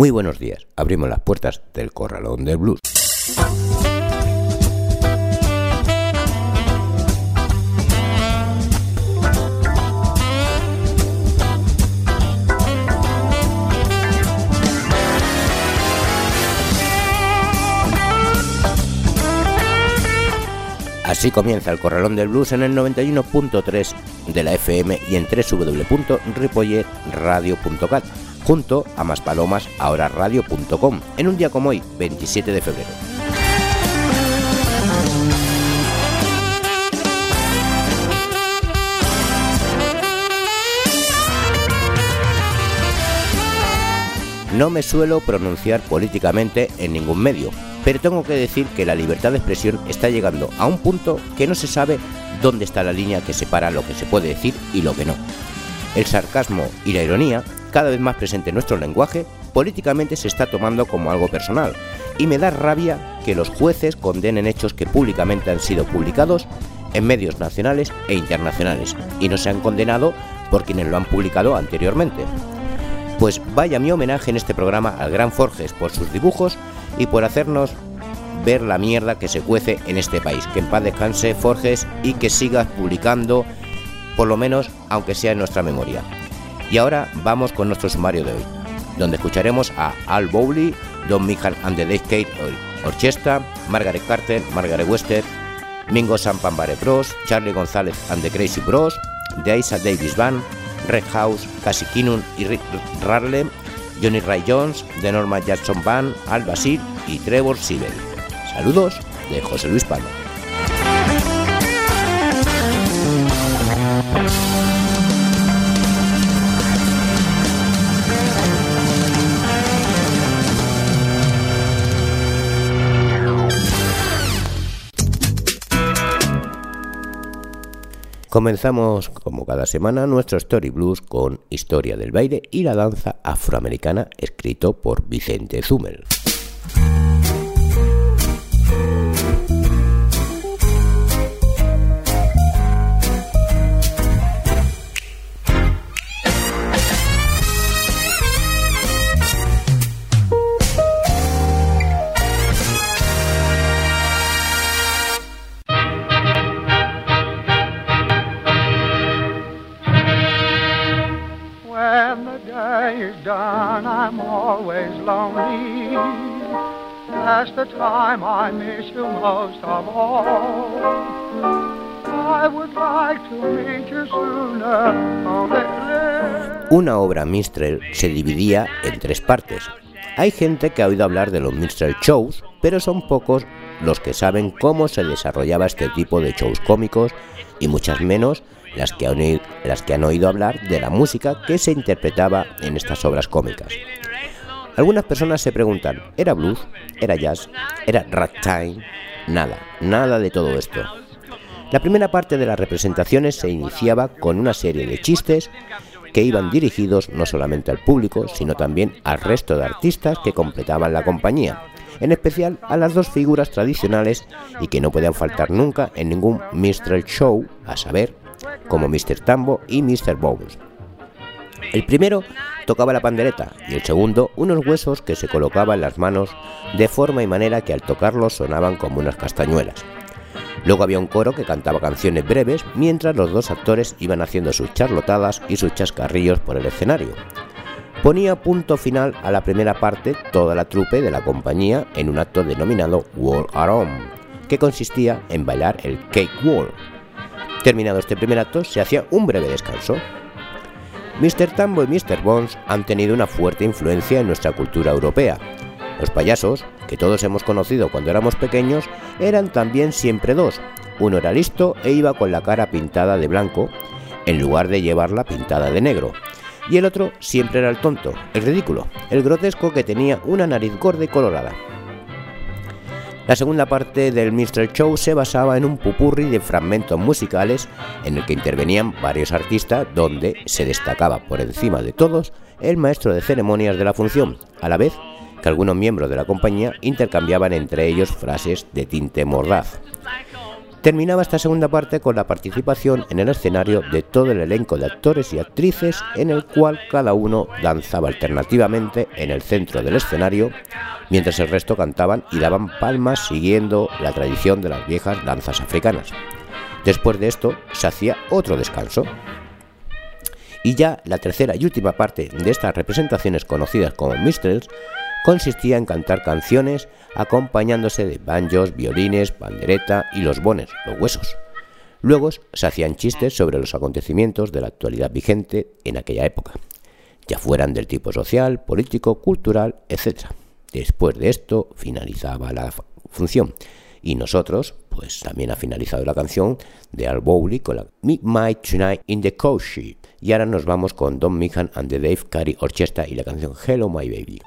Muy buenos días, abrimos las puertas del Corralón del Blues. Así comienza el Corralón del Blues en el 91.3 de la FM y en www.ripolletradio.cat junto a más palomas ahora en un día como hoy, 27 de febrero. No me suelo pronunciar políticamente en ningún medio, pero tengo que decir que la libertad de expresión está llegando a un punto que no se sabe dónde está la línea que separa lo que se puede decir y lo que no. El sarcasmo y la ironía, cada vez más presente en nuestro lenguaje, políticamente se está tomando como algo personal, y me da rabia que los jueces condenen hechos que públicamente han sido publicados en medios nacionales e internacionales, y no se han condenado por quienes lo han publicado anteriormente. Pues vaya mi homenaje en este programa al gran Forges por sus dibujos y por hacernos ver la mierda que se cuece en este país. Que en paz descanse Forges y que sigas publicando, por lo menos aunque sea en nuestra memoria. Y ahora vamos con nuestro sumario de hoy, donde escucharemos a Al Bowley, Don Michael and the Decade Orchestra, Margaret Carter, Margaret Wester, Mingo Sampambare Bros, Charlie González and the Crazy Bros, The Isa Davis Band, Red House, Cassie Kinun y Rick Rarley, Johnny Ray Jones, The Norma Jackson Band, Al Basil y Trevor Sibel. Saludos de José Luis Palma. Comenzamos, como cada semana, nuestro Story Blues con Historia del baile y la danza afroamericana, escrito por Vicente Zumel. Una obra minstrel se dividía en tres partes. Hay gente que ha oído hablar de los minstrel shows, pero son pocos los que saben cómo se desarrollaba este tipo de shows cómicos y muchas menos las que, han, las que han oído hablar de la música que se interpretaba en estas obras cómicas. Algunas personas se preguntan, ¿era blues? ¿Era jazz? ¿Era ragtime? Nada, nada de todo esto. La primera parte de las representaciones se iniciaba con una serie de chistes que iban dirigidos no solamente al público, sino también al resto de artistas que completaban la compañía, en especial a las dos figuras tradicionales y que no podían faltar nunca en ningún Mr. Show, a saber, como Mr. Tambo y Mr. Bones. El primero tocaba la pandereta y el segundo unos huesos que se colocaban en las manos de forma y manera que al tocarlos sonaban como unas castañuelas. Luego había un coro que cantaba canciones breves mientras los dos actores iban haciendo sus charlotadas y sus chascarrillos por el escenario. Ponía punto final a la primera parte toda la trupe de la compañía en un acto denominado Wall Around, que consistía en bailar el Cake Wall. Terminado este primer acto, se hacía un breve descanso. Mr. Tambo y Mr. Bones han tenido una fuerte influencia en nuestra cultura europea. Los payasos, que todos hemos conocido cuando éramos pequeños, eran también siempre dos. Uno era listo e iba con la cara pintada de blanco, en lugar de llevarla pintada de negro. Y el otro siempre era el tonto, el ridículo, el grotesco que tenía una nariz gorda y colorada. La segunda parte del Mr. Show se basaba en un pupurri de fragmentos musicales en el que intervenían varios artistas donde se destacaba por encima de todos el maestro de ceremonias de la función, a la vez que algunos miembros de la compañía intercambiaban entre ellos frases de tinte mordaz. Terminaba esta segunda parte con la participación en el escenario de todo el elenco de actores y actrices en el cual cada uno danzaba alternativamente en el centro del escenario, mientras el resto cantaban y daban palmas siguiendo la tradición de las viejas danzas africanas. Después de esto se hacía otro descanso. Y ya la tercera y última parte de estas representaciones conocidas como minstrels consistía en cantar canciones acompañándose de banjos, violines, pandereta y los bones, los huesos. Luego se hacían chistes sobre los acontecimientos de la actualidad vigente en aquella época, ya fueran del tipo social, político, cultural, etc. Después de esto finalizaba la función y nosotros, pues también ha finalizado la canción de Al Bowley con la My Tonight in the Coachy. Y ahora nos vamos con Don Meehan and the Dave Carey Orchestra y la canción Hello My Baby.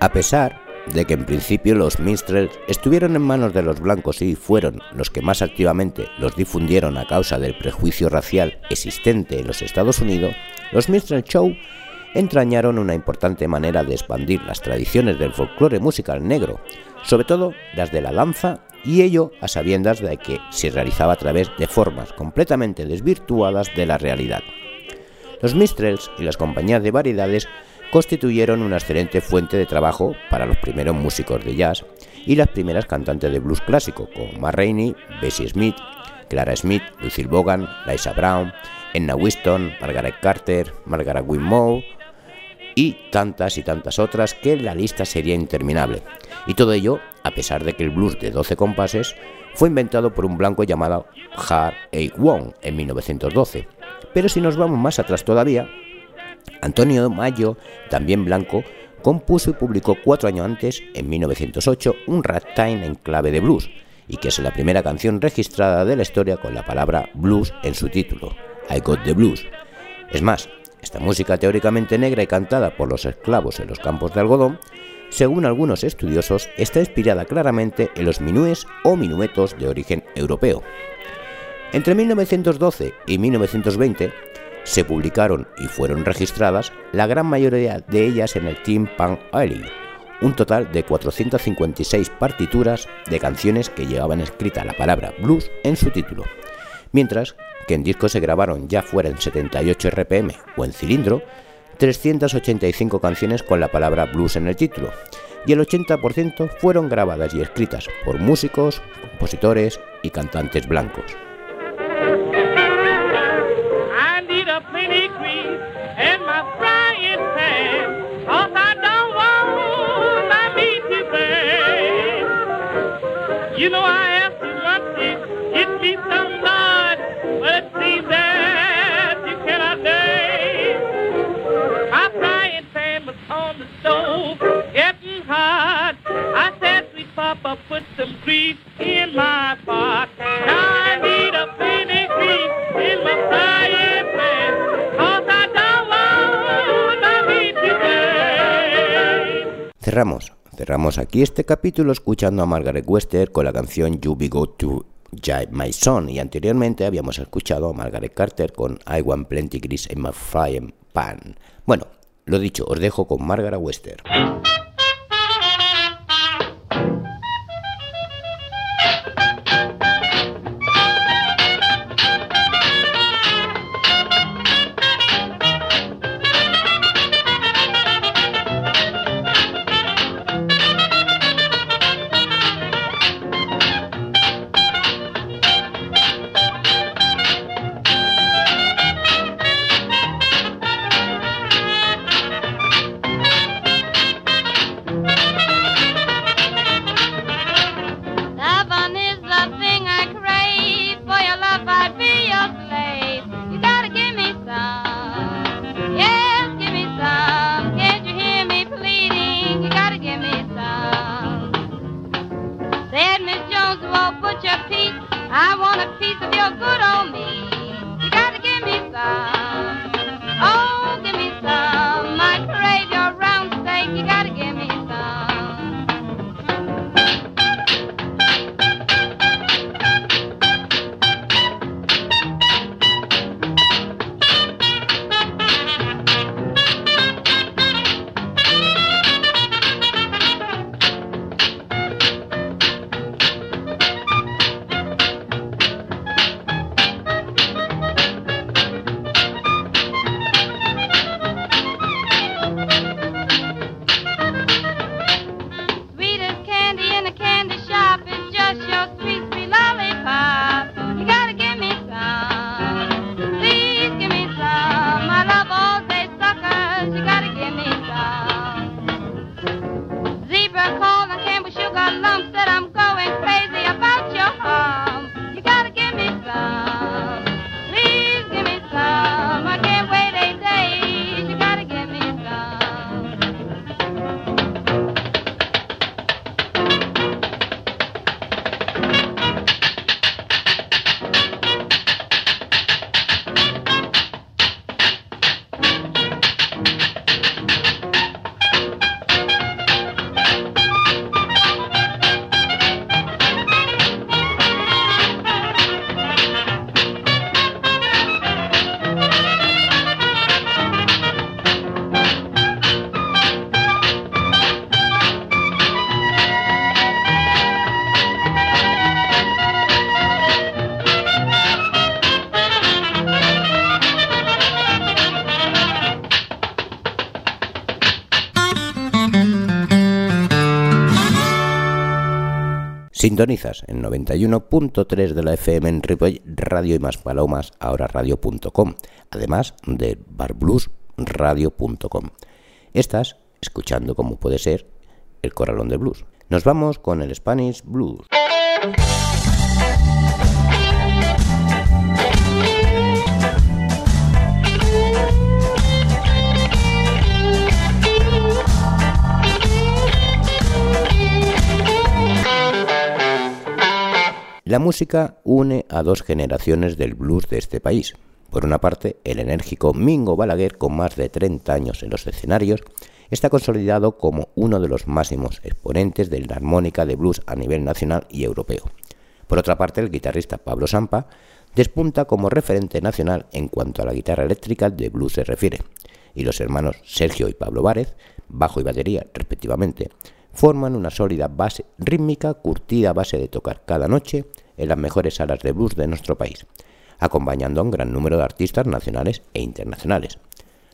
A pesar de que en principio los minstrels estuvieron en manos de los blancos y fueron los que más activamente los difundieron a causa del prejuicio racial existente en los Estados Unidos, los minstrel show entrañaron una importante manera de expandir las tradiciones del folclore musical negro, sobre todo las de la danza, y ello a sabiendas de que se realizaba a través de formas completamente desvirtuadas de la realidad. Los minstrels y las compañías de variedades constituyeron una excelente fuente de trabajo para los primeros músicos de jazz y las primeras cantantes de blues clásico como Ma Rainey, Bessie Smith, Clara Smith, Lucille Bogan, Liza Brown, Enna Winston, Margaret Carter, Margaret Whitmore y tantas y tantas otras que la lista sería interminable. Y todo ello a pesar de que el blues de 12 compases fue inventado por un blanco llamado Hart A. Wong en 1912. Pero si nos vamos más atrás todavía, Antonio Mayo, también blanco, compuso y publicó cuatro años antes, en 1908, un ragtime en clave de blues, y que es la primera canción registrada de la historia con la palabra blues en su título, I Got the Blues. Es más, esta música teóricamente negra y cantada por los esclavos en los campos de algodón, según algunos estudiosos, está inspirada claramente en los minúes o minuetos de origen europeo. Entre 1912 y 1920, se publicaron y fueron registradas la gran mayoría de ellas en el Team Pan Alley, un total de 456 partituras de canciones que llevaban escrita la palabra blues en su título, mientras que en discos se grabaron ya fuera en 78 RPM o en cilindro 385 canciones con la palabra blues en el título, y el 80% fueron grabadas y escritas por músicos, compositores y cantantes blancos. You know I asked you once to get me some blood, but it seems that you cannot. My frying pan was on the stove, getting hot. I said, sweet papa, put some grease in my pot. Now I need a penny grease in my frying pan. Cerramos. Cerramos aquí este capítulo escuchando a Margaret Wester con la canción You Be Go to My Son y anteriormente habíamos escuchado a Margaret Carter con I Want Plenty Grease in My Frying Pan. Bueno, Lo dicho, os dejo con Margaret Wester. Said Miss Jones, who'll put your piece? I want a piece of your good old meat. You gotta give me some. Sintonizas en 91.3 de la FM en Ripoll, Radio y más palomas, ahora radio.com, además de barbluesradio.com. Estás escuchando como puede ser el Corralón de Blues. Nos vamos con el Spanish Blues. La música une a dos generaciones del blues de este país. Por una parte, el enérgico Mingo Balaguer, con más de 30 años en los escenarios, está consolidado como uno de los máximos exponentes de la armónica de blues a nivel nacional y europeo. Por otra parte, el guitarrista Pablo Sampa despunta como referente nacional en cuanto a la guitarra eléctrica de blues se refiere, y los hermanos Sergio y Pablo Várez, bajo y batería respectivamente, forman una sólida base rítmica curtida a base de tocar cada noche en las mejores salas de blues de nuestro país, acompañando a un gran número de artistas nacionales e internacionales.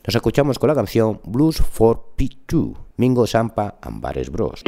Nos escuchamos con la canción Blues for P2, Mingo Sampa and Bares Bros.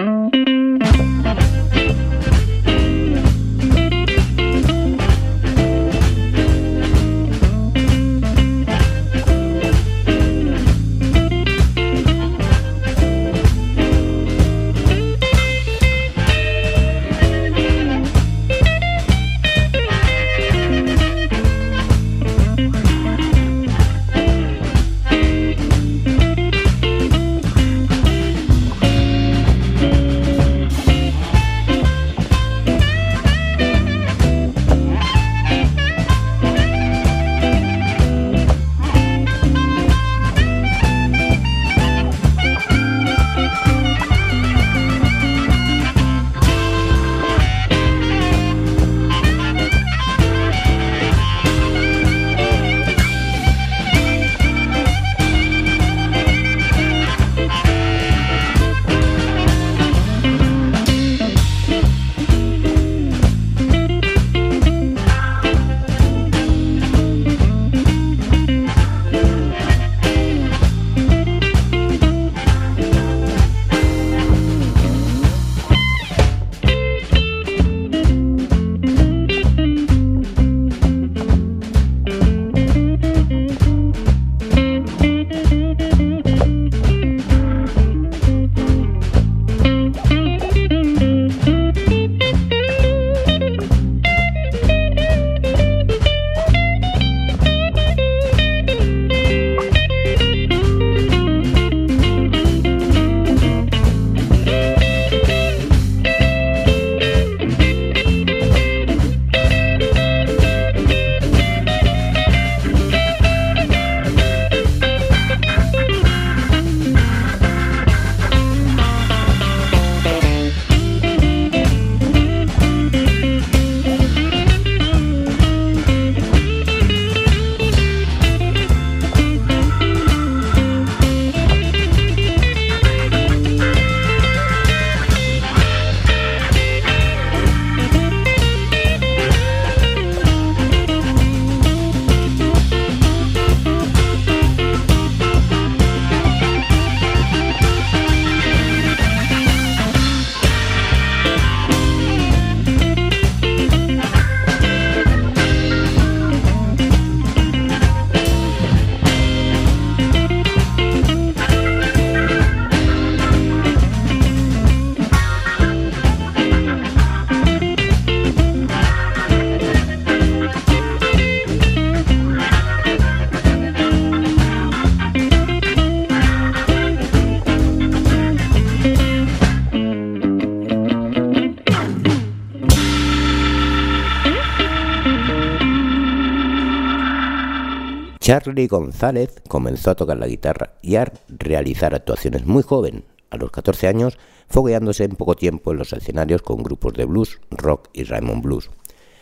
Charlie González comenzó a tocar la guitarra y a realizar actuaciones muy joven, a los 14 años, fogueándose en poco tiempo en los escenarios con grupos de blues, rock y Raymond Blues,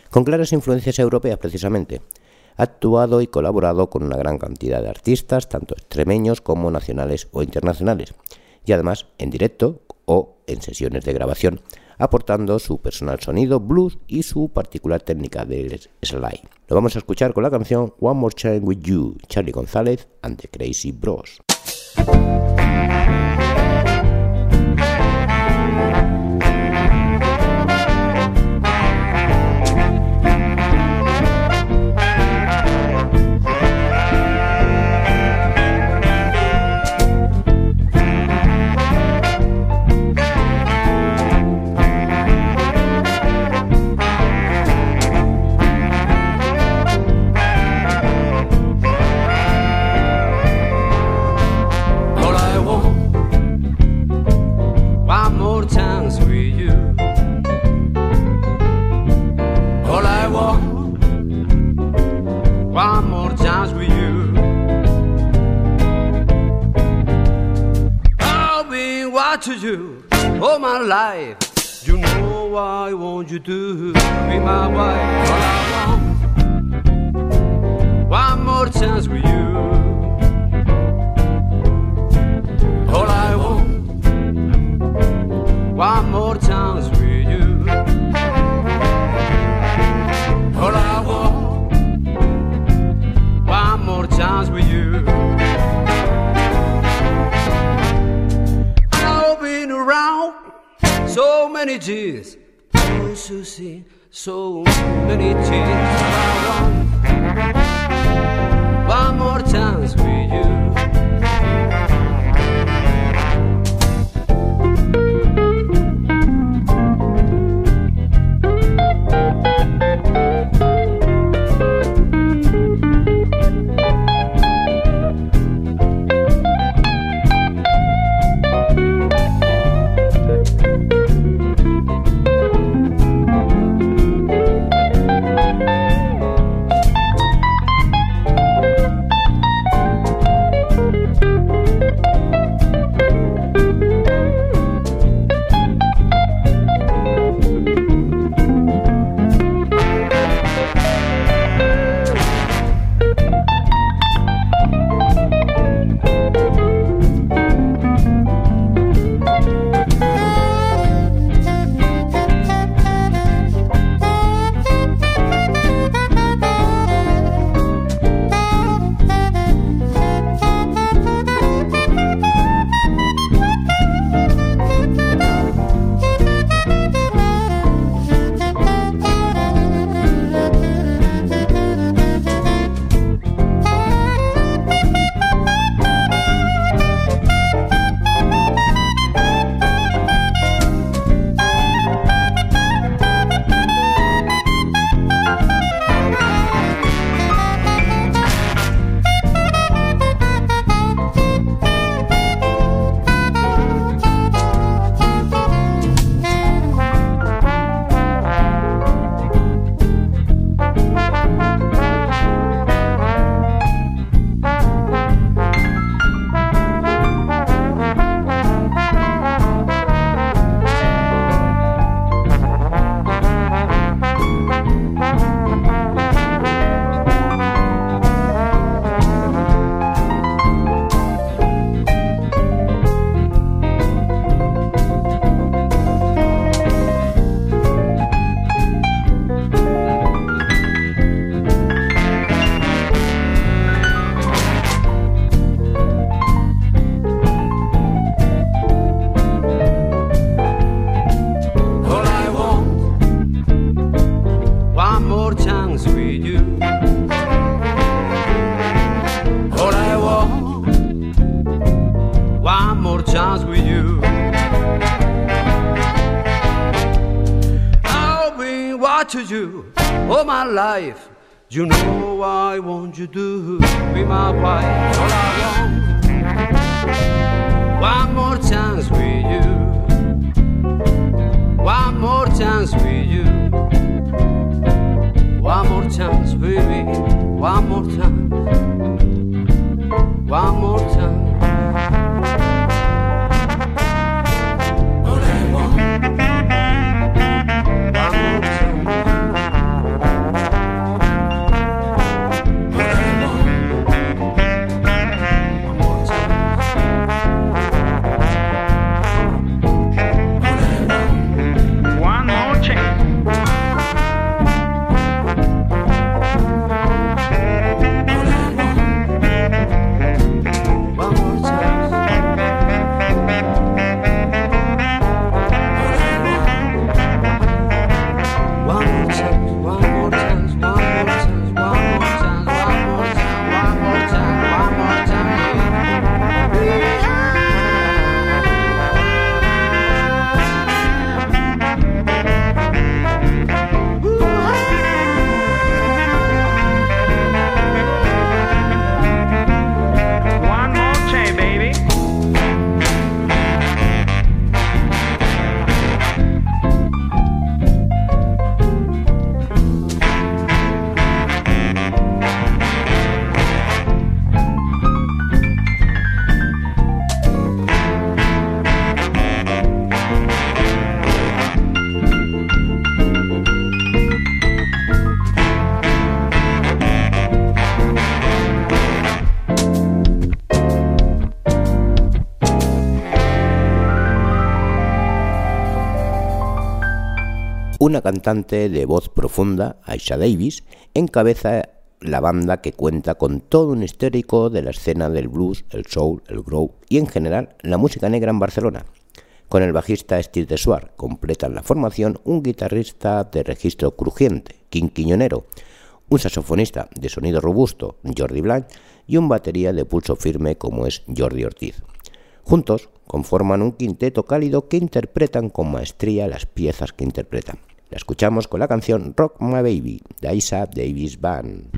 con claras influencias europeas precisamente. Ha actuado y colaborado con una gran cantidad de artistas, tanto extremeños como nacionales o internacionales, y además en directo o en sesiones de grabación, aportando su personal sonido blues y su particular técnica de slide. Lo vamos a escuchar con la canción One More Time With You, Charlie González and the Crazy Bros. life. You know I want you to be my wife. All I want. One more chance with you. One more chance with you. One more chance with. One more time. One more time. Una cantante de voz profunda, Aisha Davis, encabeza la banda que cuenta con todo un histórico de la escena del blues, el soul, el groove y en general la música negra en Barcelona. Con el bajista Steve de Suar completan la formación un guitarrista de registro crujiente, King Quiñonero, un saxofonista de sonido robusto, Jordi Blanc, y un batería de pulso firme como es Jordi Ortiz. Juntos conforman un quinteto cálido que interpretan con maestría las piezas que interpretan. La escuchamos con la canción Rock My Baby de Isa Davis Band.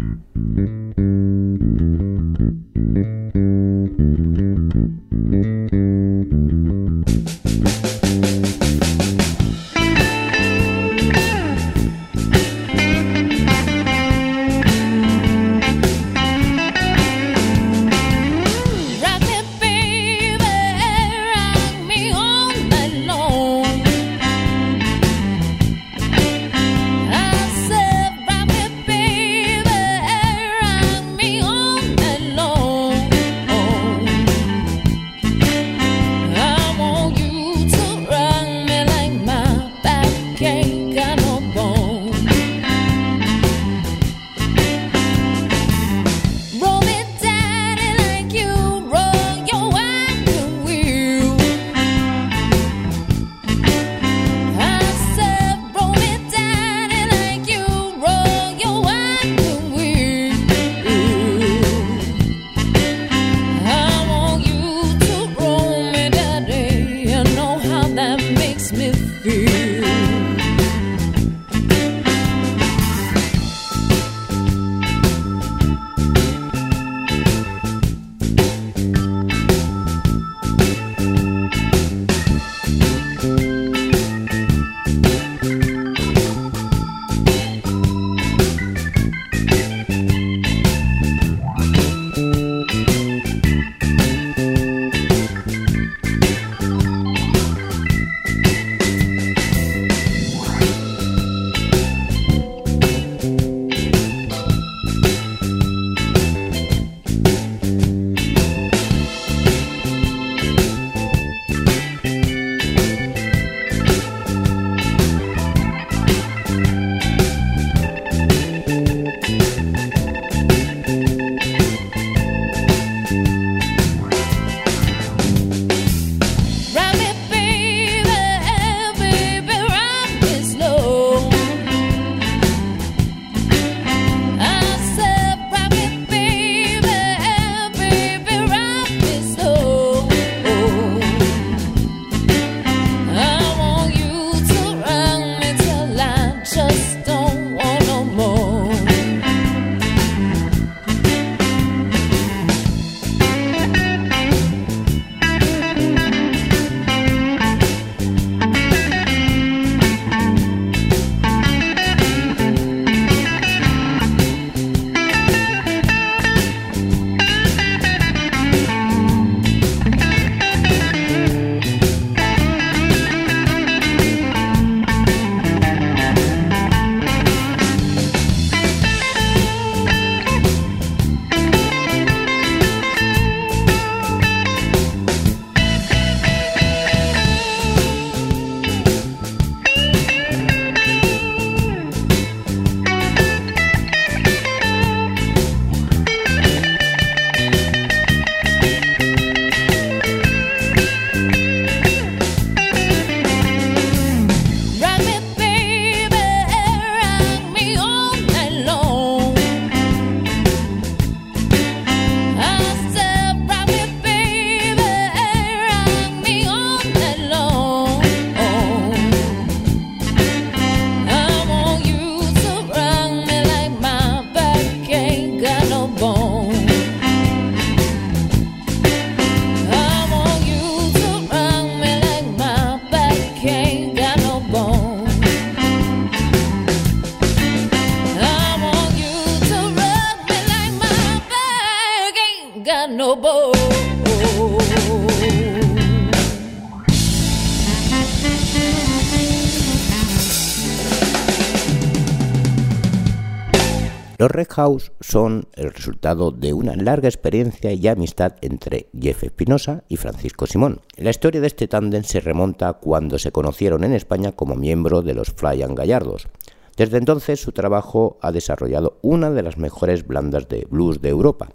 Son el resultado de una larga experiencia y amistad entre Jeff Espinosa y Francisco Simón. La historia de este tándem se remonta cuando se conocieron en España como miembro de los Flyan Gallardos. Desde entonces su trabajo ha desarrollado una de las mejores blandas de blues de Europa.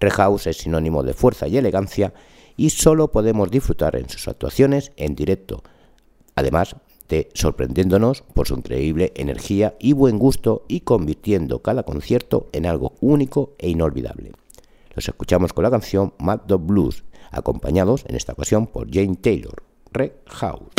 Red House es sinónimo de fuerza y elegancia y solo podemos disfrutar en sus actuaciones en directo. Además, sorprendiéndonos por su increíble energía y buen gusto y convirtiendo cada concierto en algo único e inolvidable. Los escuchamos con la canción Mad Dog Blues, acompañados en esta ocasión por Jane Taylor, Red House.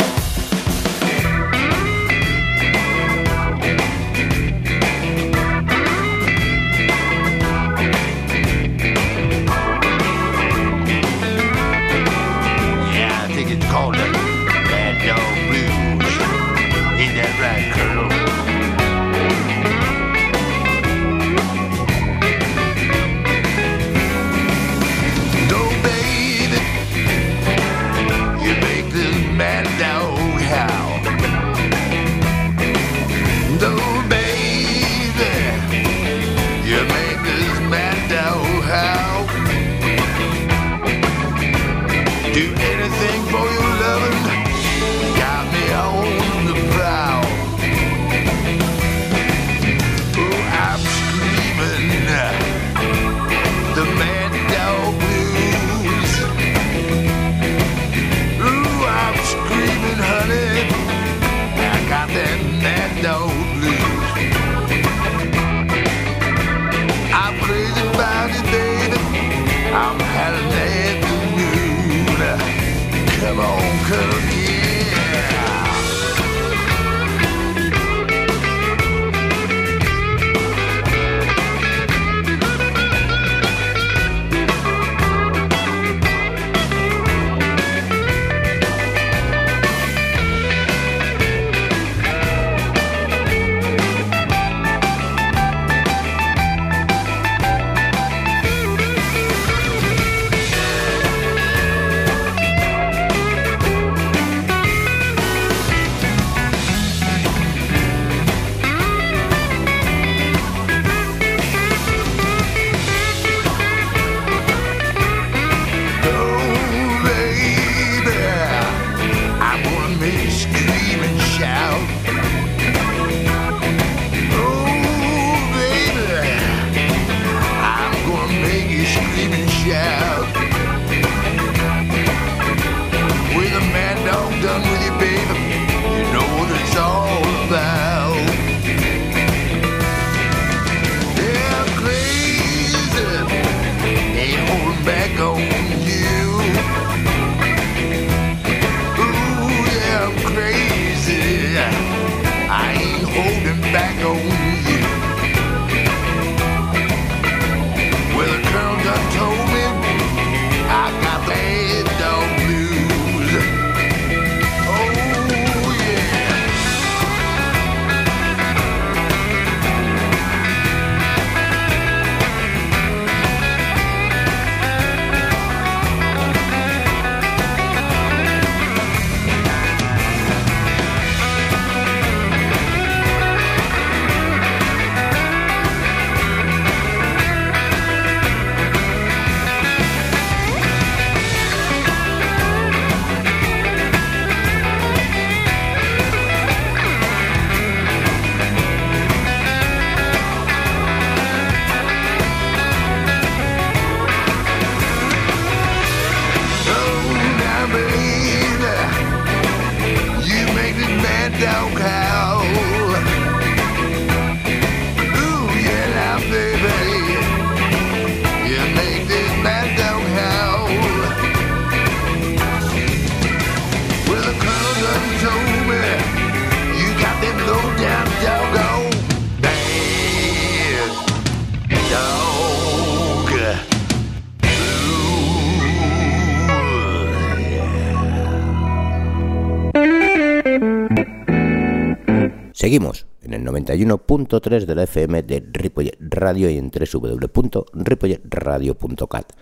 91.3 de la FM de Ripollet Radio y en www.ripolletradio.cat.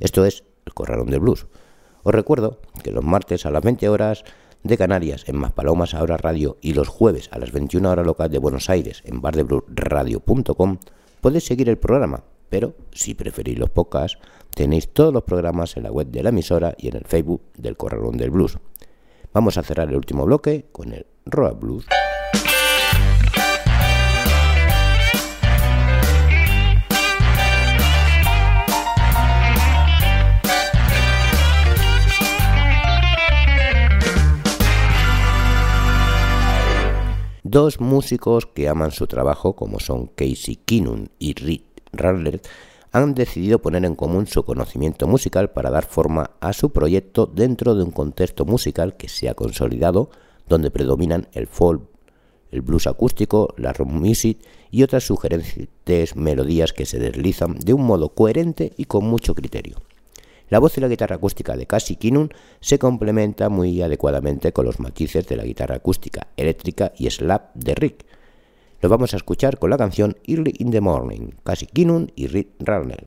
Esto es El Corralón del Blues. Os recuerdo que los martes a las 20 horas de Canarias en Maspalomas Ahora Radio y los jueves a las 21 horas locales de Buenos Aires en bardebluesradio.com podéis seguir el programa, pero si preferís los podcasts, tenéis todos los programas en la web de la emisora y en el Facebook del Corralón del Blues. Vamos a cerrar el último bloque con el Roa Blues. Dos músicos que aman su trabajo, como son Casey Kinun y Rick Radler, han decidido poner en común su conocimiento musical para dar forma a su proyecto dentro de un contexto musical que se ha consolidado, donde predominan el folk, el blues acústico, la rock music y otras sugerentes melodías que se deslizan de un modo coherente y con mucho criterio. La voz y la guitarra acústica de Cassie Kinun se complementa muy adecuadamente con los matices de la guitarra acústica, eléctrica y slap de Rick. Lo vamos a escuchar con la canción Early in the Morning, Cassie Kinun y Rick Rarnell.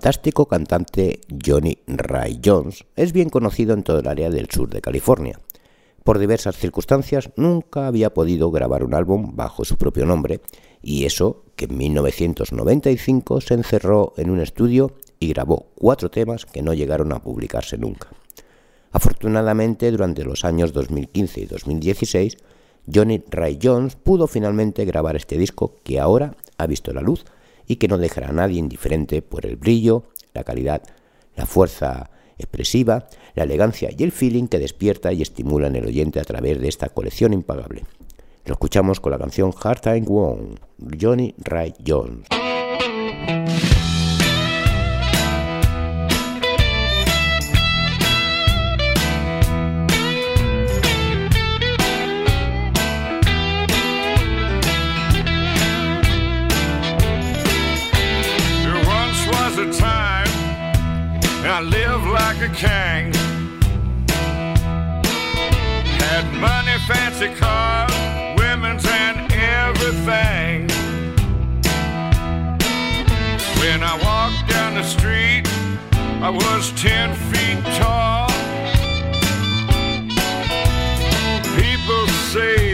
Fantástico cantante Johnny Ray Jones es bien conocido en todo el área del sur de California. Por diversas circunstancias nunca había podido grabar un álbum bajo su propio nombre y eso que en 1995 se encerró en un estudio y grabó cuatro temas que no llegaron a publicarse nunca. Afortunadamente, durante los años 2015 y 2016, Johnny Ray Jones pudo finalmente grabar este disco que ahora ha visto la luz y que no dejará a nadie indiferente por el brillo, la calidad, la fuerza expresiva, la elegancia y el feeling que despierta y estimula el oyente a través de esta colección impagable. Lo escuchamos con la canción Hard Time Wong, Johnny Ray Jones. A king. Had money, fancy cars, women's, and everything. When I walked down the street, I was ten feet tall. People say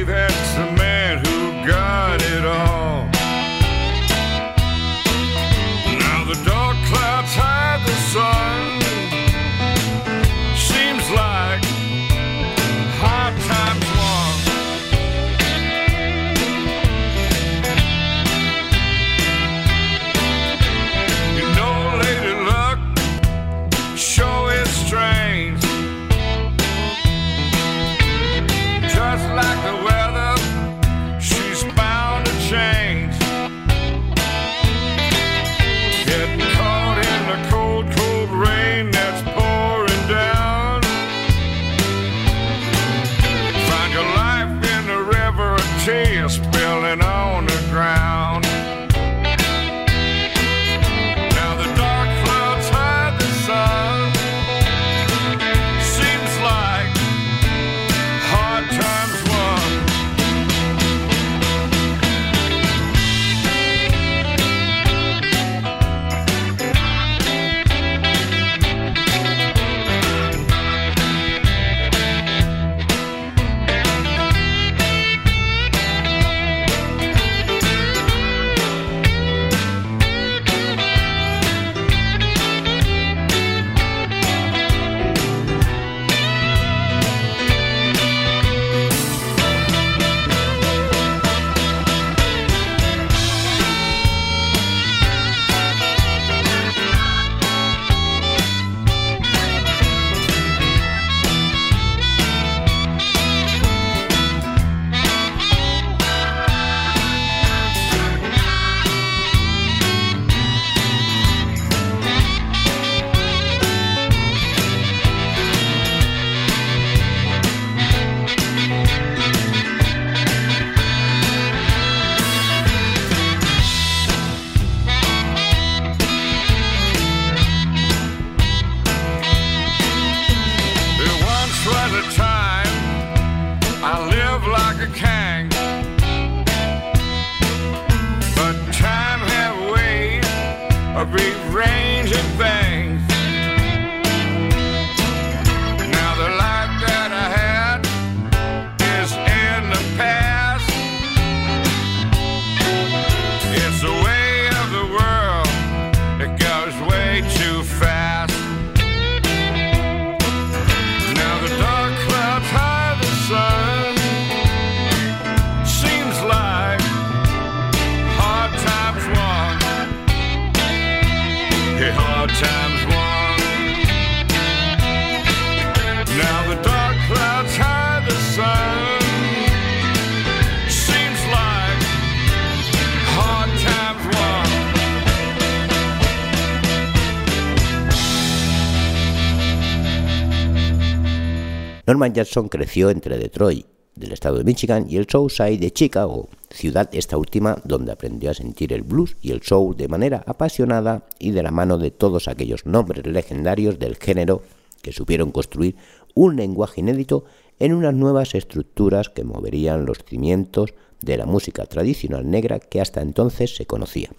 Norman Jackson creció entre Detroit, del estado de Michigan, y el Southside de Chicago, ciudad esta última donde aprendió a sentir el blues y el soul de manera apasionada y de la mano de todos aquellos nombres legendarios del género que supieron construir un lenguaje inédito en unas nuevas estructuras que moverían los cimientos de la música tradicional negra que hasta entonces se conocía.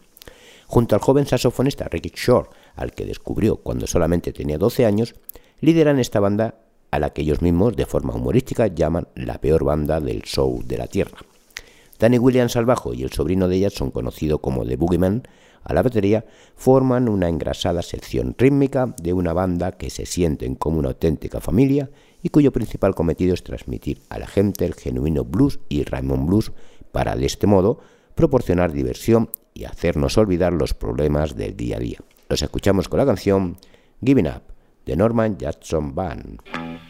Junto al joven saxofonista Ricky Shore, al que descubrió cuando solamente tenía 12 años, lideran esta banda a la que ellos mismos de forma humorística llaman la peor banda del show de la Tierra. Danny Williams al bajo y el sobrino de son conocido como The Boogeyman a la batería, forman una engrasada sección rítmica de una banda que se sienten como una auténtica familia y cuyo principal cometido es transmitir a la gente el genuino blues y Raymond Blues para de este modo proporcionar diversión y hacernos olvidar los problemas del día a día. Los escuchamos con la canción Giving Up de Norman Jackson Band.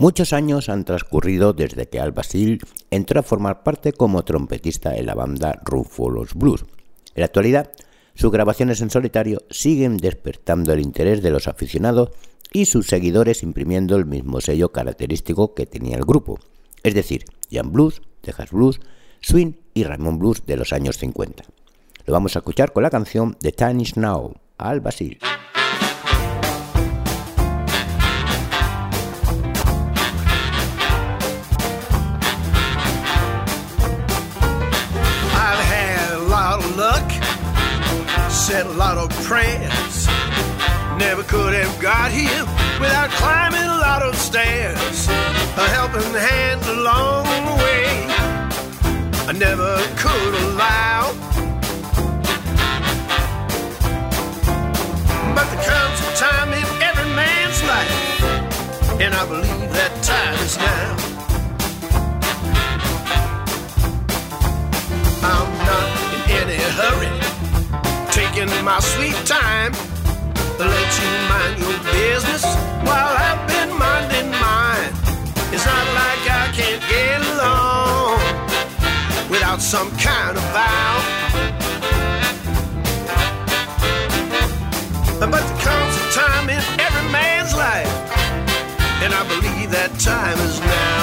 Muchos años han transcurrido desde que Al Basil entró a formar parte como trompetista en la banda Rufus Blues. En la actualidad, sus grabaciones en solitario siguen despertando el interés de los aficionados y sus seguidores imprimiendo el mismo sello característico que tenía el grupo, es decir, Jan Blues, Texas Blues, Swing y Raymond Blues de los años 50. Lo vamos a escuchar con la canción The Time Is Now, al Basil. Said a lot of prayers. Never could have got here without climbing a lot of stairs. A helping hand along the way. I never could allow. But there comes a time in every man's life, and I believe that time my sweet time. Let you mind your business while I've been minding mine. It's not like I can't get along without some kind of vow. But there comes a time in every man's life, and I believe that time is now.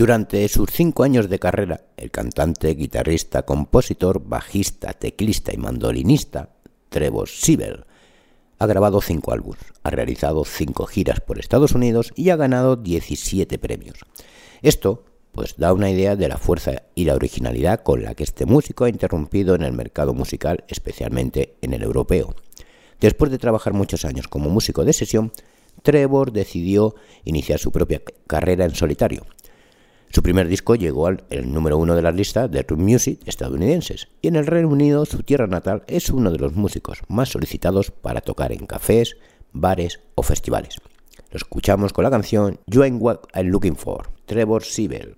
Durante sus cinco años de carrera, el cantante, guitarrista, compositor, bajista, teclista y mandolinista, Trevor Sibel, ha grabado cinco álbumes, ha realizado cinco giras por Estados Unidos y ha ganado 17 premios. Esto pues da una idea de la fuerza y la originalidad con la que este músico ha interrumpido en el mercado musical, especialmente en el europeo. Después de trabajar muchos años como músico de sesión, Trevor decidió iniciar su propia carrera en solitario. Su primer disco llegó al número uno de las listas de Room Music estadounidenses y en el Reino Unido, su tierra natal, es uno de los músicos más solicitados para tocar en cafés, bares o festivales. Lo escuchamos con la canción You Ain't What I'm Looking For, Trevor Siebel.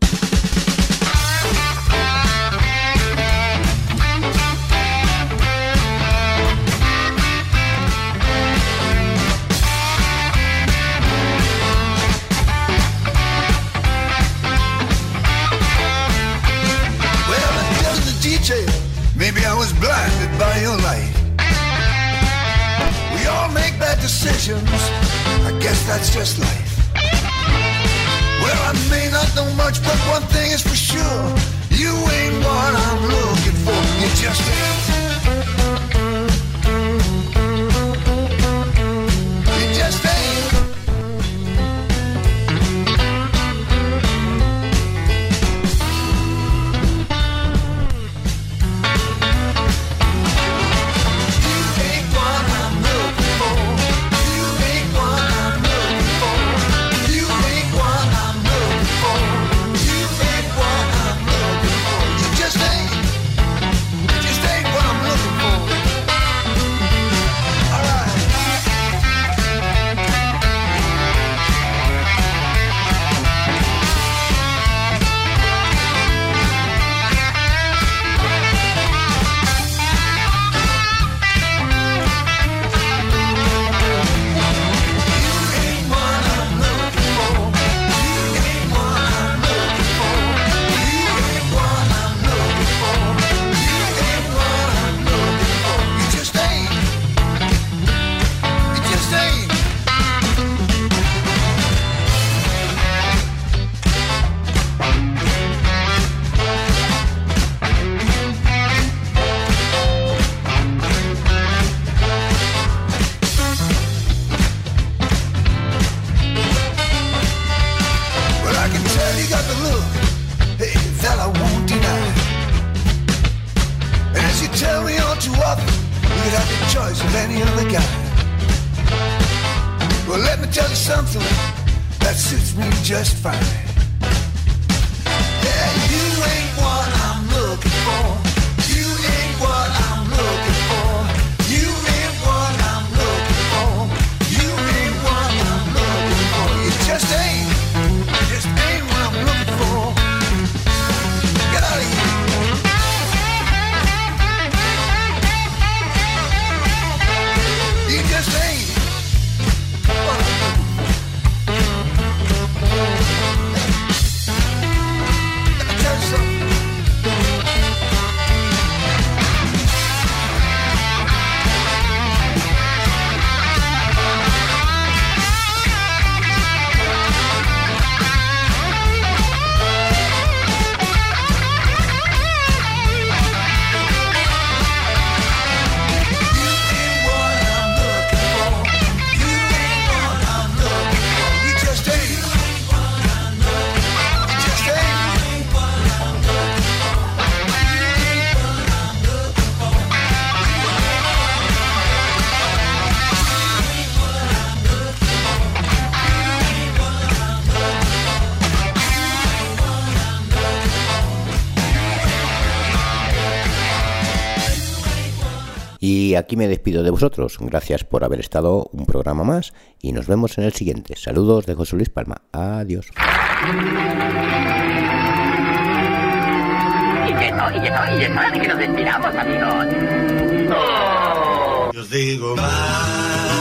Decisions. I guess that's just life. Well, I may not know much, but one thing is for sure. You ain't what I'm looking for. You just ain't. Aquí me despido de vosotros. Gracias por haber estado un programa más y nos vemos en el siguiente. Saludos de José Luis Palma. Adiós. Y que no, y que no, y es hora de que nos despidamos, amigos. Yo digo bye, bye,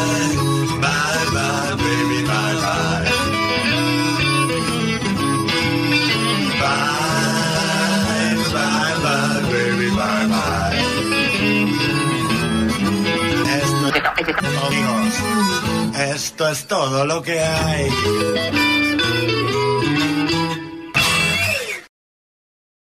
Dios, esto es todo lo que hay.